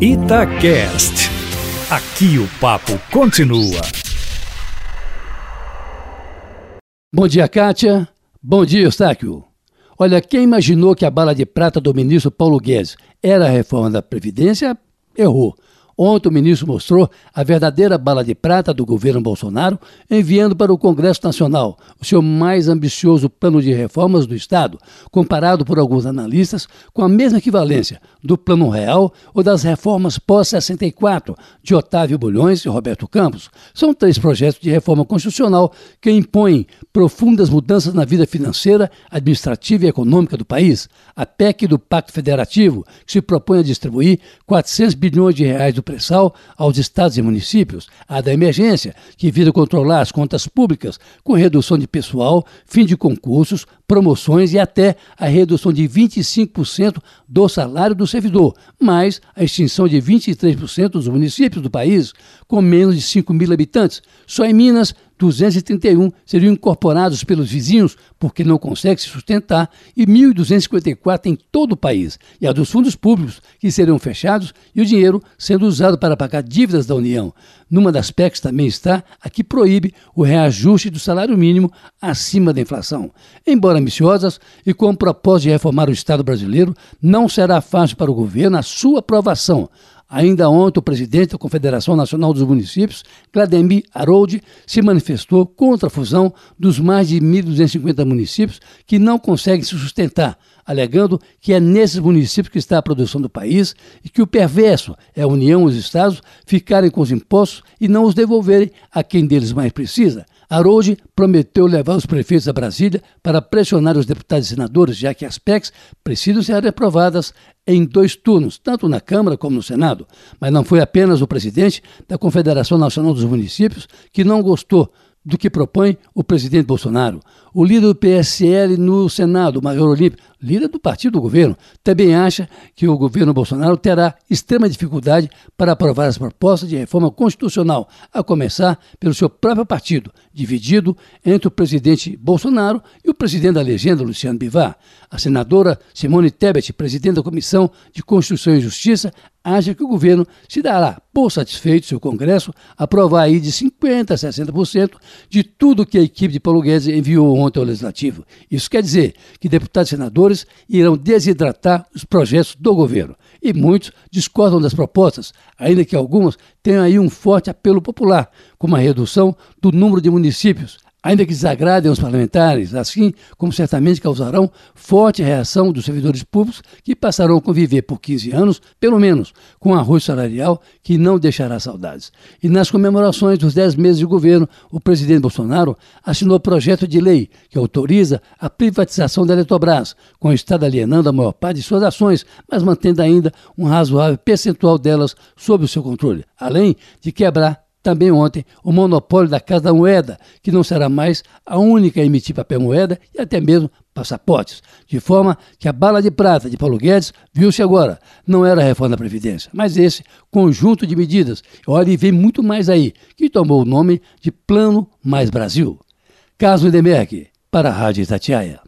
Itacast. Aqui o papo continua. Bom dia, Kátia. Bom dia, Eustáquio. Olha, quem imaginou que a bala de prata do ministro Paulo Guedes era a reforma da Previdência, errou. Ontem o ministro mostrou a verdadeira bala de prata do governo Bolsonaro, enviando para o Congresso Nacional o seu mais ambicioso plano de reformas do Estado, comparado por alguns analistas com a mesma equivalência do Plano Real ou das reformas pós-64 de Otávio Bulhões e Roberto Campos. São três projetos de reforma constitucional que impõem profundas mudanças na vida financeira, administrativa e econômica do país. A PEC do Pacto Federativo, que se propõe a distribuir 400 bilhões de reais do pré-sal aos estados e municípios, a da emergência, que visa controlar as contas públicas com redução de pessoal, fim de concursos, promoções e até a redução de 25% do salário do servidor, mais a extinção de 23% dos municípios do país com menos de 5 mil habitantes. Só em Minas, 231 seriam incorporados pelos vizinhos porque não conseguem se sustentar e 1.254 em todo o país. E a dos fundos públicos, que serão fechados e o dinheiro sendo usado para pagar dívidas da União. Numa das PECs também está a que proíbe o reajuste do salário mínimo acima da inflação. Embora ambiciosas e com o propósito de reformar o Estado brasileiro, não será fácil para o governo a sua aprovação. Ainda ontem, o presidente da Confederação Nacional dos Municípios, Clademir Harold, se manifestou contra a fusão dos mais de 1.250 municípios que não conseguem se sustentar, alegando que é nesses municípios que está a produção do país e que o perverso é a União e os Estados ficarem com os impostos e não os devolverem a quem deles mais precisa. Harold prometeu levar os prefeitos a Brasília para pressionar os deputados e senadores, já que as PECs precisam ser aprovadas em dois turnos, tanto na Câmara como no Senado. Mas não foi apenas o presidente da Confederação Nacional dos Municípios que não gostou do que propõe o presidente Bolsonaro. O líder do PSL no Senado, Major Olímpio, líder do partido do governo, também acha que o governo Bolsonaro terá extrema dificuldade para aprovar as propostas de reforma constitucional, a começar pelo seu próprio partido, dividido entre o presidente Bolsonaro e o presidente da legenda, Luciano Bivar. A senadora Simone Tebet, presidente da Comissão de Constituição e Justiça, acha que o governo se dará por satisfeito se o Congresso aprovar aí de 50% a 60% de tudo que a equipe de Paulo Guedes enviou ontem ao Legislativo. Isso quer dizer que deputados e senadores irão desidratar os projetos do governo. E muitos discordam das propostas, ainda que algumas tenham aí um forte apelo popular, como a redução do número de municípios, ainda que desagradem aos parlamentares, assim como certamente causarão forte reação dos servidores públicos que passarão a conviver por 15 anos, pelo menos, com arroz salarial que não deixará saudades. E nas comemorações dos 10 meses de governo, o presidente Bolsonaro assinou projeto de lei que autoriza a privatização da Eletrobras, com o Estado alienando a maior parte de suas ações, mas mantendo ainda um razoável percentual delas sob o seu controle, além de quebrar também ontem o monopólio da Casa da Moeda, que não será mais a única a emitir papel moeda e até mesmo passaportes, de forma que a bala de prata de Paulo Guedes viu-se agora, não era a reforma da Previdência, mas esse conjunto de medidas, olha, e vem muito mais aí, que tomou o nome de Plano Mais Brasil. Carlos Lindeberg, para a Rádio Itatiaia.